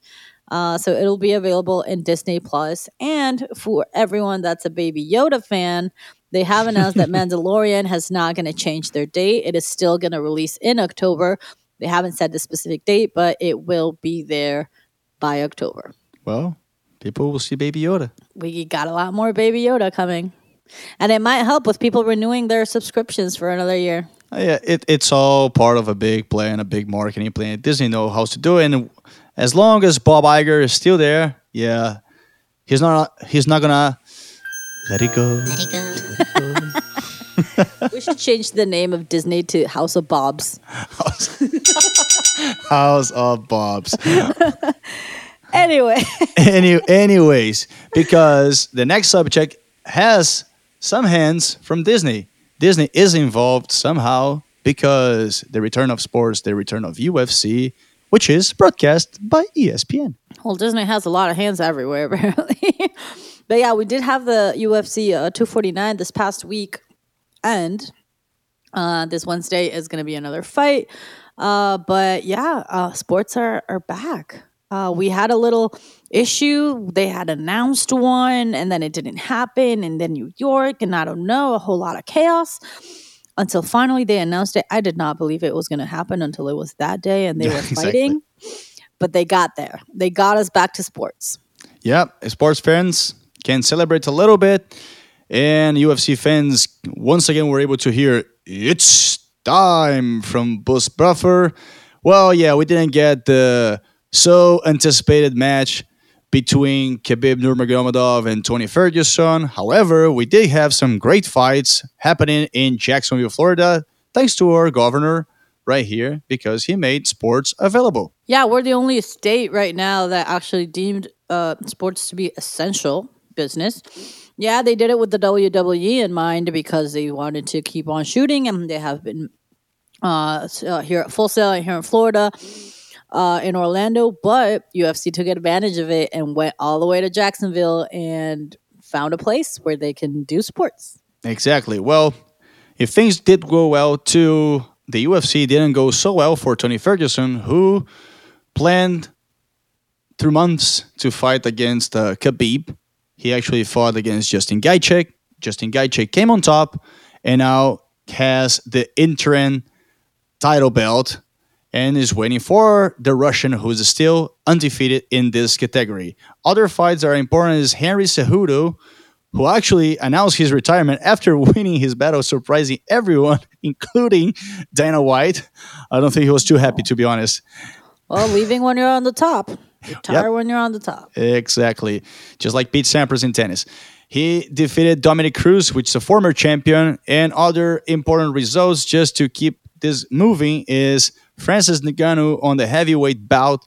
Uh, so it'll be available in Disney Plus, and for everyone that's a Baby Yoda fan, they have announced that Mandalorian has not going to change their date. It is still going to release in October. They haven't said the specific date, but it will be there by October. Well, people will see Baby Yoda. We got a lot more Baby Yoda coming. And it might help with people renewing their subscriptions for another year. Uh, yeah, it, it's all part of a big plan, a big marketing plan. Disney knows how to do it. And as long as Bob Iger is still there, yeah, he's not he's not gonna let it go. Let it go. we should change the name of Disney to House of Bobs. House, House of Bobs. anyway. Any, anyways, because the next subject has some hands from Disney. Disney is involved somehow because the return of sports, the return of UFC, which is broadcast by ESPN. Well, Disney has a lot of hands everywhere, apparently. But yeah, we did have the UFC uh, 249 this past week, and uh, this Wednesday is going to be another fight. Uh, but yeah, uh, sports are are back. Uh, we had a little issue. They had announced one, and then it didn't happen. And then New York, and I don't know, a whole lot of chaos until finally they announced it. I did not believe it was going to happen until it was that day, and they were fighting. But they got there. They got us back to sports. Yep, sports fans can celebrate a little bit. And UFC fans once again were able to hear it's time from Bruce Buffer. Well, yeah, we didn't get the so anticipated match between Khabib Nurmagomedov and Tony Ferguson. However, we did have some great fights happening in Jacksonville, Florida, thanks to our governor right here because he made sports available. Yeah, we're the only state right now that actually deemed uh, sports to be essential business. Yeah, they did it with the WWE in mind because they wanted to keep on shooting, and they have been uh, uh here at Full Sail here in Florida, uh, in Orlando. But UFC took advantage of it and went all the way to Jacksonville and found a place where they can do sports. Exactly. Well, if things did go well too, the UFC didn't go so well for Tony Ferguson, who planned through months to fight against uh, Khabib he actually fought against Justin Gaethje. Justin Gaethje came on top and now has the interim title belt and is waiting for the Russian who's still undefeated in this category. Other fights that are important is Henry Cejudo, who actually announced his retirement after winning his battle, surprising everyone, including Dana White. I don't think he was too happy, to be honest. Well, leaving when you're on the top. Retire yep. when you're on the top. Exactly. Just like Pete Sampras in tennis. He defeated Dominick Cruz, which is a former champion, and other important results just to keep this moving is Francis Ngannou on the heavyweight bout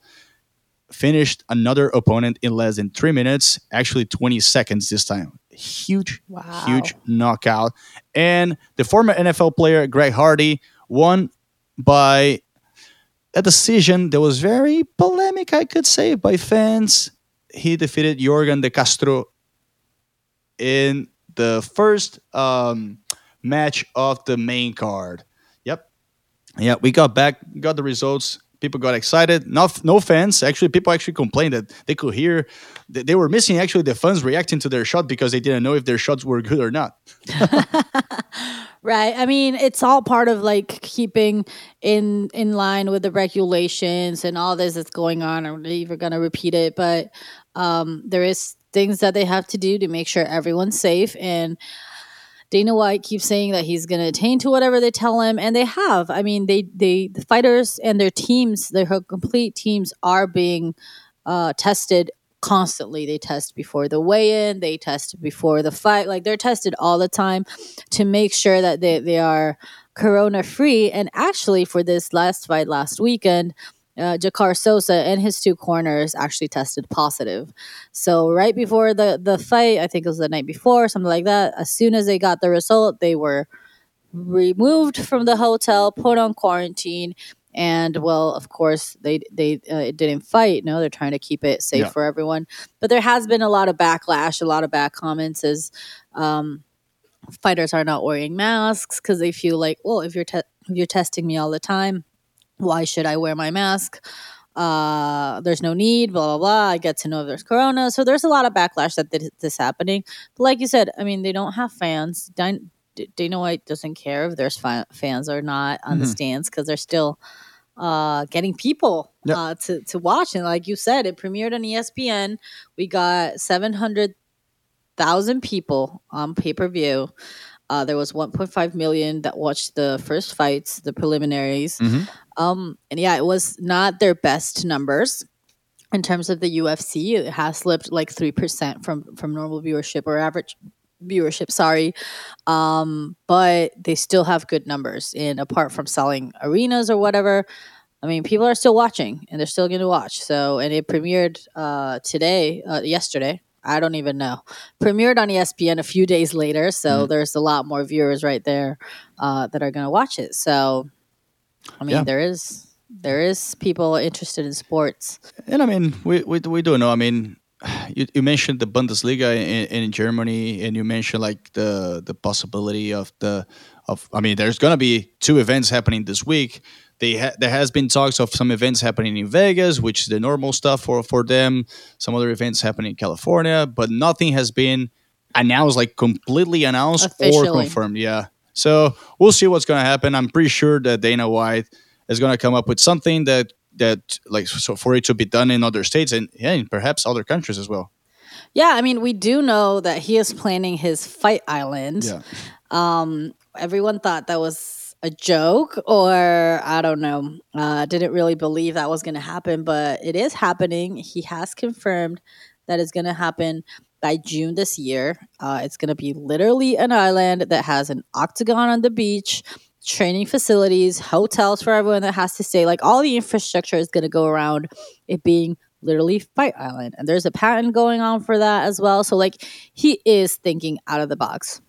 finished another opponent in less than three minutes, actually 20 seconds this time. huge, Wow. huge knockout. And the former NFL player Greg Hardy won by a decision that was very polemic, I could say, by fans. He defeated Yorgan de Castro in the first um, match of the main card. Yeah, we got back, got the results. People got excited. Not no fans. Actually, people actually complained that they could hear that they were missing actually the fans reacting to their shot because they didn't know if their shots were good or not. Right. I mean, it's all part of like keeping in in line with the regulations and all this that's going on. I'm not even going to repeat it, but um, there is things that they have to do to make sure everyone's safe. And Dana White keeps saying that he's going to attain to whatever they tell him, and they have. I mean, they they the fighters and their teams, their complete teams, are being uh, tested constantly. They test before the weigh in, they test before the fight. Like they're tested all the time to make sure that they, they are corona free. And actually, for this last fight last weekend, uh, Jacaré Souza and his two corners actually tested positive. So right before the the fight, I think it was the night before, something like that. As soon as they got the result, they were removed from the hotel, put on quarantine, and well, of course, they they uh, didn't fight. No, they're trying to keep it safe Yeah. for everyone. But there has been a lot of backlash, a lot of bad comments as um, fighters are not wearing masks because they feel like, well, if you're te- if you're testing me all the time, why should I wear my mask? Uh, there's no need, blah blah blah. I get to know if there's corona, so there's a lot of backlash that this, this happening. But like you said, I mean, they don't have fans. Dana White doesn't care if there's fa- fans or not on the Mhm. stands because they're still uh, getting people Yep. uh, to to watch. And like you said, it premiered on ESPN. We got seven hundred thousand people on pay per view. Uh, there was 1.5 million that watched the first fights, the preliminaries. Mhm. Um, and yeah, it was not their best numbers in terms of the UFC. It has slipped like three percent from from normal viewership or average viewership. Sorry, um, but they still have good numbers. And apart from selling arenas or whatever, I mean, people are still watching and they're still going to watch. So, and it premiered uh, today, uh, yesterday. I don't even know. Premiered on ESPN a few days later, so Mhm. there's a lot more viewers right there uh, that are going to watch it. So, I mean, Yeah. there is there is people interested in sports. And I mean, we, we, we do know. I mean, you, you mentioned the Bundesliga in, in Germany, and you mentioned like the the possibility of the of. I mean, there's gonna be two events happening this week. They ha- there has been talks of some events happening in Vegas, which is the normal stuff for for them. Some other events happening in California, but nothing has been announced, like completely announced or confirmed. Yeah. So we'll see what's gonna happen. I'm pretty sure that Dana White is gonna come up with something that that like so for it to be done in other states and yeah, and perhaps other countries as well. Yeah, I mean, we do know that he is planning his fight island. Yeah. Um, everyone thought that was a joke, or I don't know, uh, didn't really believe that was going to happen, but it is happening. He has confirmed that it's going to happen by June this year. Uh, it's going to be literally an island that has an octagon on the beach, training facilities, hotels for everyone that has to stay. Like all the infrastructure is going to go around it being literally Fight Island. And there's a patent going on for that as well. So, like, he is thinking out of the box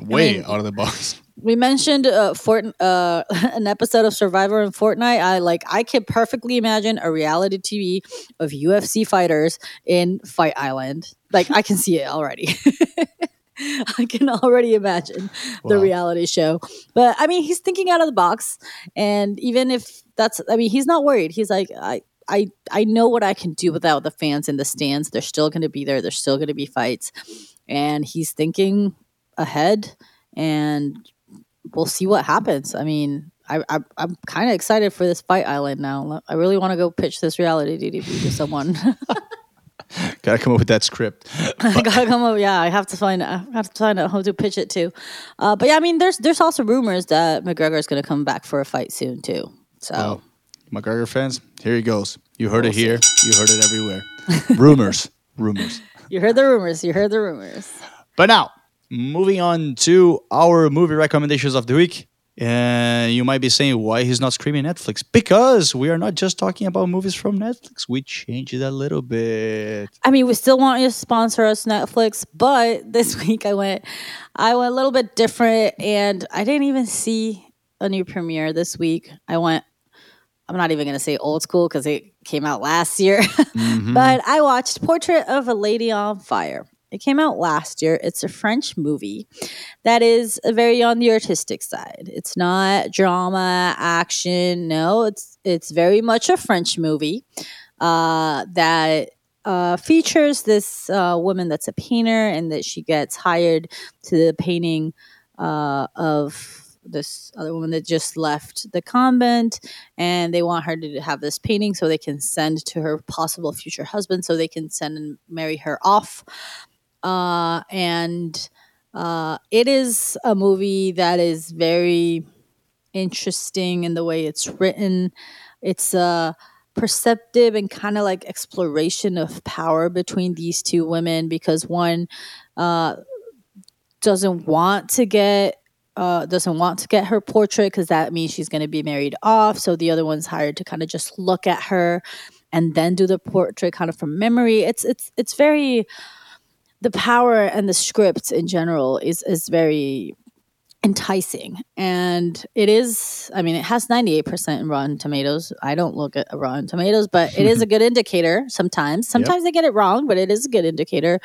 Way mean- out of the box. We mentioned uh, Fort uh, an episode of Survivor in Fortnite. I like I can perfectly imagine a reality TV of UFC fighters in Fight Island. Like I can see it already. I can already imagine the Wow. reality show. But I mean, he's thinking out of the box, and even if that's, I mean, he's not worried. He's like, I. I, I know what I can do without the fans in the stands. They're still going to be there. There's still going to be fights. And he's thinking ahead and we'll see what happens. I mean, I, I I'm kind of excited for this fight island now. I really want to go pitch this reality DDP to someone. Gotta come up with that script. I gotta come up. Yeah, I have to find. I have to find out how to pitch it to. Uh, but yeah, I mean, there's there's also rumors that McGregor is going to come back for a fight soon too. So Well, McGregor fans, here he goes. You heard We'll it here. You heard it everywhere. rumors, rumors. you heard the rumors. You heard the rumors. But now, moving on to our movie recommendations of the week. And you might be saying, why he's not screaming Netflix? Because we are not just talking about movies from Netflix. We changed it a little bit. I mean, we still want you to sponsor us, Netflix, but this week I went, I went a little bit different, and I didn't even see a new premiere this week. I went. I'm not even gonna say old school because it came out last year, Mhm. but I watched Portrait of a Lady on Fire. It came out last year. It's a French movie that is very on the artistic side. It's not drama, action. No, it's it's very much a French movie uh, that uh, features this uh, woman that's a painter and that she gets hired to the painting uh, of this other woman that just left the convent and they want her to have this painting so they can send to her possible future husband so they can send and marry her off uh, and uh, it is a movie that is very interesting in the way it's written it's a perceptive and kind of like exploration of power between these two women because one uh doesn't want to get uh, doesn't want to get her portrait because that means she's going to be married off. So the other one's hired to kind of just look at her and then do the portrait kind of from memory. It's it's it's very the power and the script in general is is very enticing. And it is i mean it has 98% in rotten tomatoes. I don't look at rotten tomatoes but it is a good indicator sometimes. Sometimes they get it wrong but it is a good indicator.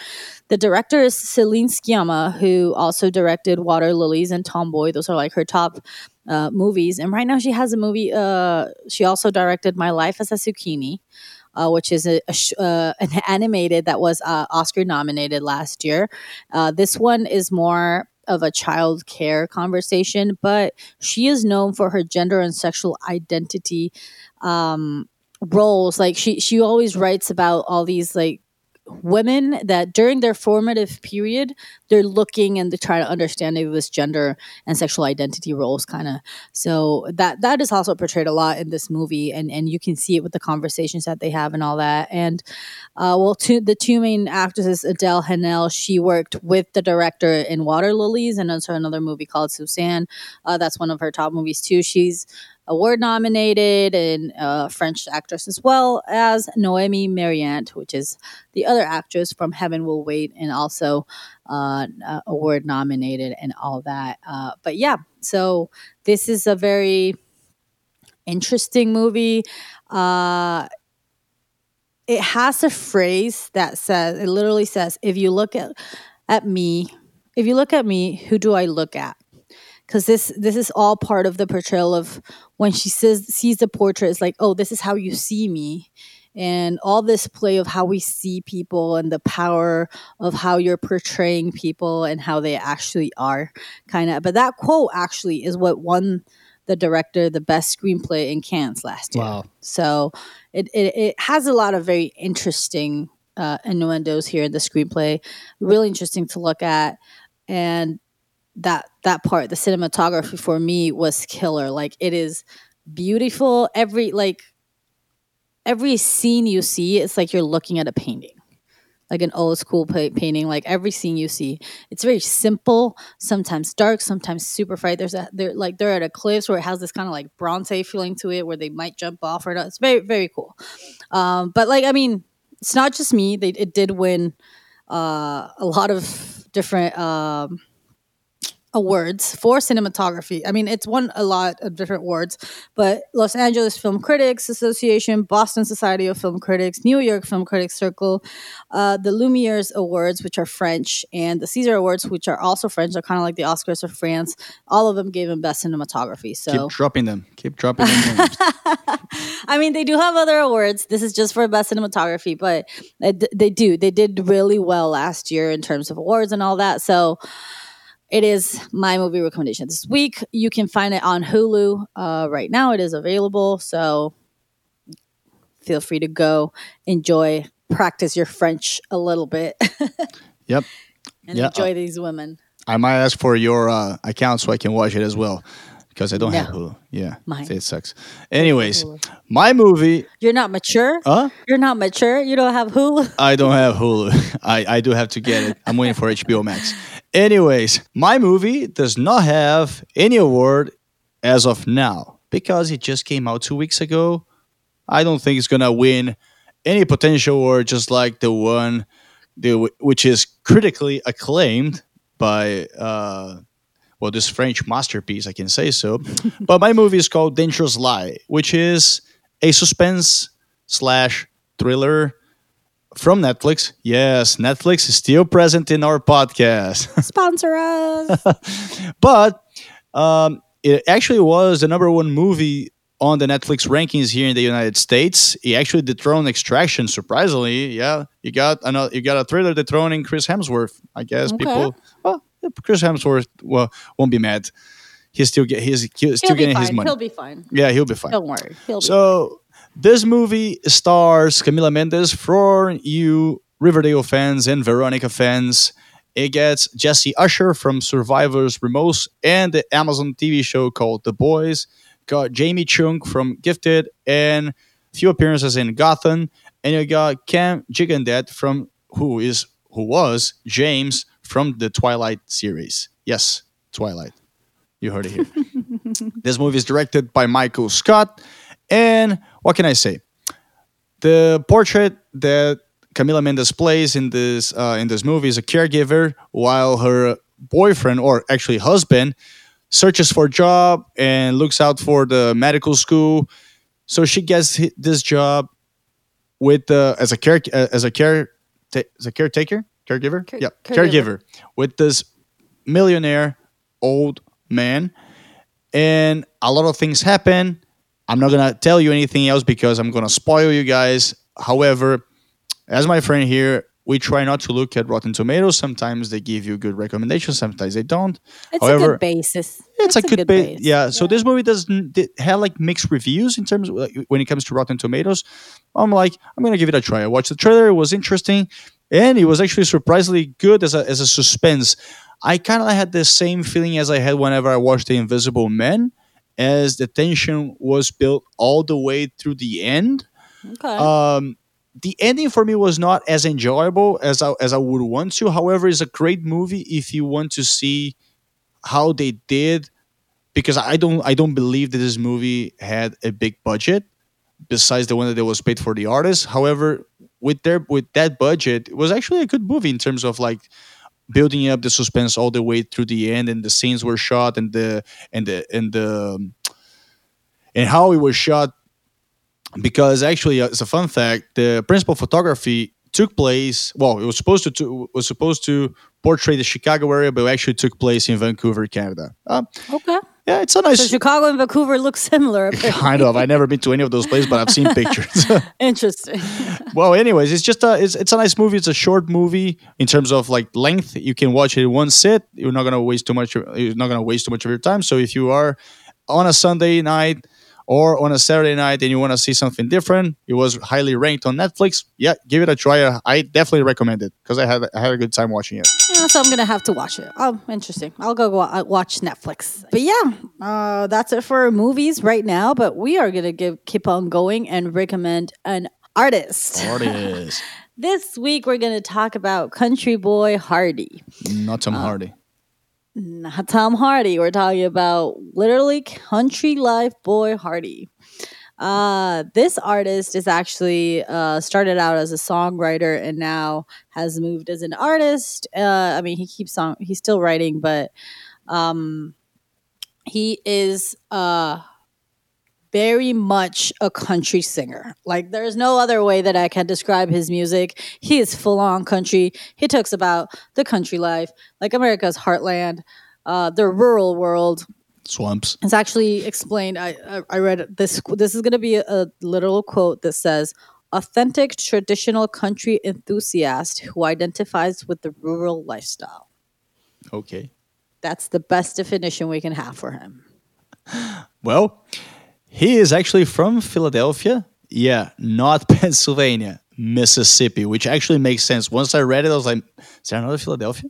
The director is celine sciamma who also directed water lilies and tomboy. Those are like her top uh, movies. And right now she has a movie uh, she also directed my life as a zucchini uh, which is a, a sh- uh, an animated that was uh, Oscar nominated last year. Uh, this one is more of a child care conversation, but she is known for her gender and sexual identity um, roles. Like she she always writes about all these like women that during their formative period they're looking and they're trying to understand this gender and sexual identity roles kind of so that that is also portrayed a lot in this movie and and you can see it with the conversations that they have and all that. And uh, well two, the two main actresses adele haenel she worked with the director in water lilies and also another movie called suzanne. Uh, that's one of her top movies too. She's award nominated and uh, French actress as well as Noémie Merlant, which is the other actress from Heaven Will Wait and also uh, uh, award nominated and all that. Uh, but yeah, so this is a very interesting movie. Uh, it has a phrase that says, it literally says, if you look at, at me, if you look at me, who do I look at? Because this this is all part of the portrayal of when she says sees the portrait it's like oh this is how you see me. And all this play of how we see people and the power of how you're portraying people and how they actually are kind of but that quote actually is what won the director the best screenplay in Cannes last year. Wow. so it, it, it has a lot of very interesting uh, innuendos here in the screenplay. Really interesting to look at. And that that part the cinematography for me was killer. Like it is beautiful. Every like every scene you see it's like you're looking at a painting like an old school pa- painting. Like every scene you see it's very simple sometimes dark sometimes super bright. There's a they're like they're at a cliffs where it has this kind of like bronze feeling to it where they might jump off or not. It's very very cool. Um but like i mean it's not just me. They it did win uh a lot of different um awards for cinematography. I mean, it's won a lot of different awards, but Los Angeles Film Critics Association, Boston Society of Film Critics, New York Film Critics Circle, uh, the Lumiere's Awards, which are French, and the César Awards, which are also French, are kind of like the Oscars of France. All of them gave him best cinematography. So, Keep dropping them. Keep dropping them. I mean, they do have other awards. This is just for best cinematography, but they do. They did really well last year in terms of awards and all that. So it is my movie recommendation this week. You can find it on Hulu uh, right now. It is available. So feel free to go enjoy, practice your French a little bit, yep. and Yeah, enjoy these women. I might ask for your uh, account so I can watch it as well because I don't No. have Hulu. Yeah, Mine. it sucks. Anyways, my movie. You're not mature. Huh? You're not mature. You don't have Hulu. I don't have Hulu. I, I do have to get it. I'm waiting for HBO Max. Anyways, my movie does not have any award as of now because it just came out two weeks ago. I don't think it's gonna win any potential award, just like the one the, which is critically acclaimed by uh, well this French masterpiece, I can say so. but my movie is called Dangerous Lie, which is a suspense slash thriller from Netflix. Yes, Netflix is still present in our podcast. Sponsor us. but um, it actually was the number one movie on the Netflix rankings here in the United States. He actually dethroned Extraction. Surprisingly, yeah, you got another, you got a thriller dethroning Chris Hemsworth. I guess Okay. people, Chris Hemsworth, well, won't be mad. He's still get he's, he's still He'll getting his money. He'll be fine. yeah, he'll be fine. Don't worry. He'll be So this movie stars Camila Mendes for you Riverdale fans and Veronica fans. It gets Jesse Usher from Survivors Remorse and the Amazon TV show called The Boys. Got Jamie Chung from Gifted and a few appearances in Gotham. And you got Cam Gigandet from who is who was James from the Twilight series. Yes, Twilight. You heard it here. this movie is directed by Michael Scott. And what can I say? The portrait that Camila Mendes plays in this uh, in this movie is a caregiver, while her boyfriend, or actually husband, searches for a job and looks out for the medical school. So she gets this job with uh, as a care uh, as a care as a caretaker caregiver Care- yeah caregiver. caregiver with this millionaire old man and a lot of things happen. I'm not gonna tell you anything else because I'm gonna spoil you guys. However, as my friend here, we try not to look at Rotten Tomatoes. Sometimes they give you good recommendations, sometimes they don't. It's a good basis. It's, a good, base. base. Yeah. So this movie doesn't had like mixed reviews in terms of like, when it comes to Rotten Tomatoes. I'm like, I'm gonna give it a try. I watched the trailer; it was interesting, and it was actually surprisingly good as a as a suspense. I kind of had the same feeling as I had whenever I watched The Invisible Man, as the tension was built all the way through the end. Okay. Um, the ending for me was not as enjoyable as I, as I would want to. However, it's a great movie if you want to see how they did, because I don't I don't believe that this movie had a big budget besides the one that was paid for the artist. However, with their with that budget, it was actually a good movie in terms of like building up the suspense all the way through the end, and the scenes were shot, and the and the and the and how it was shot because actually it's a fun fact the principal photography took place well it was supposed to, to was supposed to portray the chicago area but it actually took place in vancouver canada uh, okay. Yeah it's a nice So Chicago and Vancouver look similar. apparently. kind of i've never been to any of those places but i've seen pictures Interesting. well anyways it's just a it's, it's a nice movie it's a short movie in terms of like length you can watch it in one sit you're not gonna waste too much you're not gonna waste too much of your time so if you are on a sunday night or on a saturday night and you want to see something different it was highly ranked on netflix yeah give it a try i definitely recommend it because i had i had a good time watching it Yeah, so I'm gonna have to watch it. Oh, interesting. I'll go wa- uh, watch Netflix. But yeah, uh, that's it for movies right now. But we are gonna give keep on going and recommend an artist. artist This week we're gonna talk about Country Boy Hardy, not tom hardy not Tom Hardy. We're talking about literally Country Life Boy Hardy. Uh, this artist is actually uh, started out as a songwriter and now has moved as an artist. Uh, I mean, he keeps on, he's still writing, but um, he is uh, very much a country singer. Like, there's no other way that I can describe his music. He is full on country. He talks about the country life, like America's heartland, uh, the rural world, swamps it's actually explained. I I, I read this. This is going to be a, a literal quote that says, "Authentic traditional country enthusiast who identifies with the rural lifestyle." okay That's the best definition we can have for him. well he is actually from philadelphia yeah not pennsylvania mississippi which actually makes sense once i read it i was like is there another philadelphia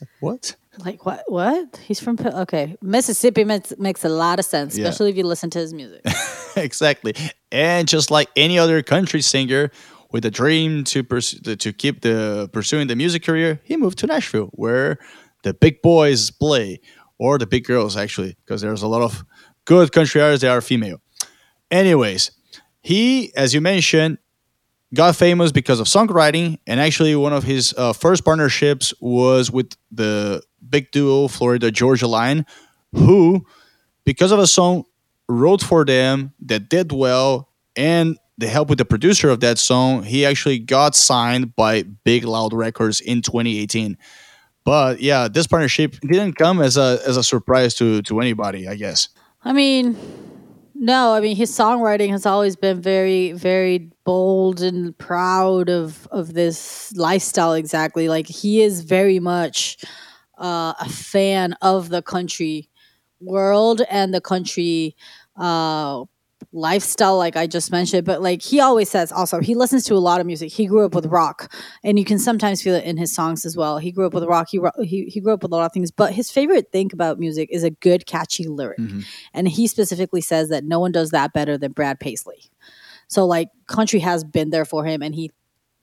like, what Like what? What? He's from okay. Mississippi makes makes a lot of sense, Yeah. especially if you listen to his music. exactly. And just like any other country singer with a dream to pursue, to keep the pursuing the music career, he moved to Nashville, where the big boys play, or the big girls actually, because there's a lot of good country artists that are female. Anyways, he, as you mentioned, got famous because of songwriting, and actually one of his uh, first partnerships was with the big duo Florida Georgia Line, who, because of a song, wrote for them that did well, and the help with the producer of that song, he actually got signed by Big Loud Records in 2018. But yeah, this partnership didn't come as a as a surprise to to anybody, I guess. I mean, no, I mean his songwriting has always been very, very bold and proud of of this lifestyle. Exactly, like he is very much uh, a fan of the country world and the country uh, lifestyle like i just mentioned but like he always says also he listens to a lot of music. He grew up with rock and you can sometimes feel it in his songs as well. He grew up with rock he, he, he grew up with a lot of things but his favorite thing about music is a good catchy lyric. Mm-hmm. and he specifically says that no one does that better than brad paisley. So like country has been there for him and he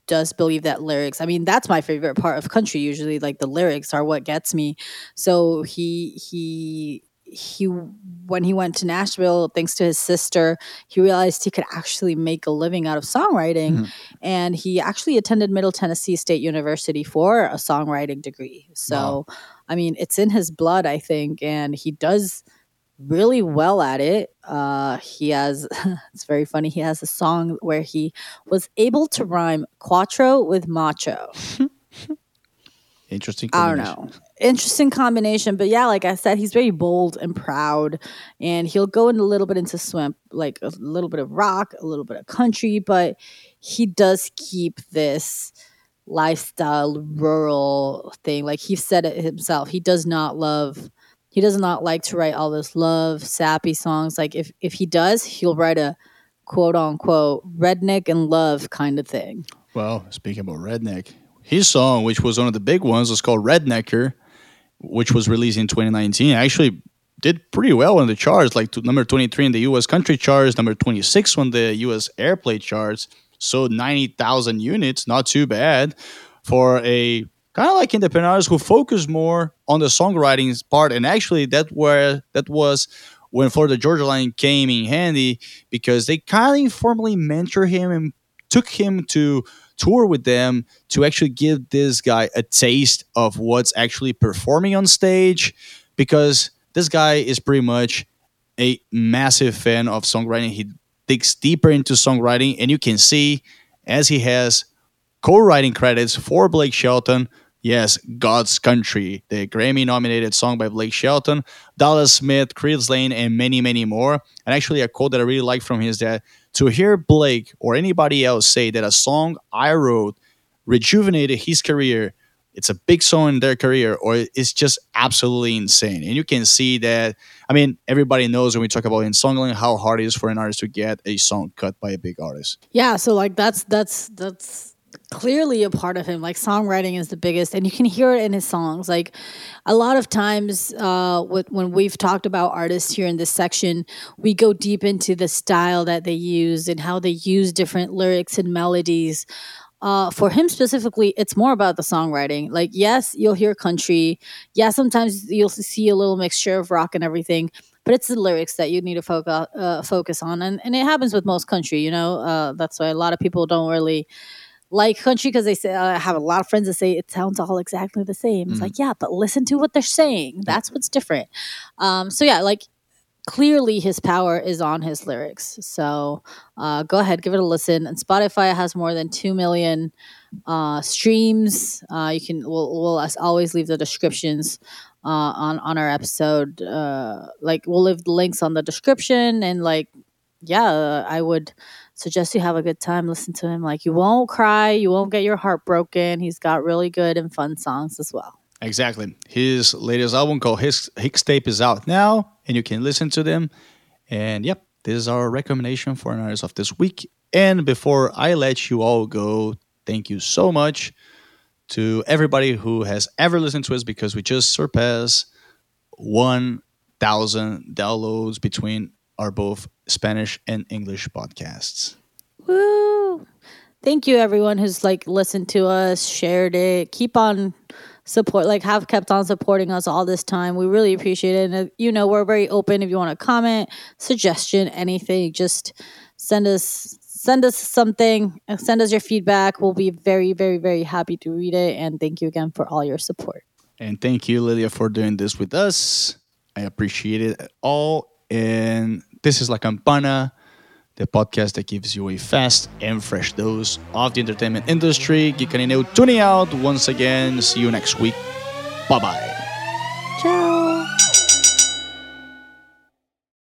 does believe that lyrics i mean that's my favorite part of country usually like the lyrics are what gets me. So he he he when he went to Nashville, thanks to his sister, he realized he could actually make a living out of songwriting, mm-hmm. and he actually attended Middle Tennessee State University for a songwriting degree. So, wow. I mean, it's in his blood, I think, and he does really well at it. Uh, he has, it's very funny, he has a song where he was able to rhyme quattro with macho. Interesting. I don't know. Interesting combination, but yeah, like I said, he's very bold and proud, and he'll go in a little bit into swim, like a little bit of rock, a little bit of country, but he does keep this lifestyle rural thing. Like he said it himself, he does not love. He does not like to write all this love sappy songs. Like if if he does, he'll write a quote unquote redneck and love kind of thing. Well, speaking about redneck, his song, which was one of the big ones, was called Rednecker, which was released in 2019. Actually, did pretty well on the charts, like number 23 in the U.S. country charts, number 26 on the U.S. airplay charts. So 90,000 units, not too bad for a kind of like independent artists who focus more on the songwriting part. And actually, that where that was when Florida Georgia Line came in handy because they kind of informally mentor him and took him to tour with them to actually give this guy a taste of what's actually performing on stage because this guy is pretty much a massive fan of songwriting. He digs deeper into songwriting, and you can see as he has co writing credits for Blake Shelton. Yes, God's Country, the Grammy nominated song by Blake Shelton, Dallas Smith, Chris Lane, and many, many more. And actually, a quote that I really like from him is that to hear Blake or anybody else say that a song I wrote rejuvenated his career, it's a big song in their career, or it's just absolutely insane. And you can see that. I mean, everybody knows when we talk about in songling how hard it is for an artist to get a song cut by a big artist. Yeah, so like that's that's that's clearly a part of him like songwriting is the biggest and you can hear it in his songs like a lot of times uh, with, when we've talked about artists here in this section we go deep into the style that they use and how they use different lyrics and melodies uh, for him specifically, it's more about the songwriting. Like, yes, you'll hear country. Yeah, sometimes you'll see a little mixture of rock and everything, but it's the lyrics that you need to focus uh, focus on, and and it happens with most country. You know, uh, that's why a lot of people don't really like country because they say I have a lot of friends that say it sounds all exactly the same. It's mm like yeah, but listen to what they're saying. That's what's different. Um, so yeah, like clearly his power is on his lyrics. So uh, go ahead, give it a listen. And Spotify has more than two million uh, streams. Uh, you can we'll, we'll always leave the descriptions uh, on on our episode. Uh, like we'll leave the links on the description and like yeah, I would suggest you have a good time. Listen to him. Like you won't cry, you won't get your heart broken. He's got really good and fun songs as well. Exactly. His latest album called Hixtape is out now, and you can listen to them. And yep, this is our recommendation for an artist of this week. And before I let you all go, thank you so much to everybody who has ever listened to us because we just surpassed 1,000 downloads between our both Spanish and English podcasts. Woo! Thank you, everyone who's like listened to us, shared it. Keep on support, like have kept on supporting us all this time. We really appreciate it. And uh, you know, we're very open. If you want to comment, suggestion, anything, just send us send us something. uh, Send us your feedback. We'll be very, very, very happy to read it. And thank you again for all your support. And thank you, Lilia, for doing this with us. I appreciate it all. And this is La Campana, the podcast that gives you a fast and fresh dose of the entertainment industry. Geek Canino tuning out once again. See you next week. Bye bye. Ciao.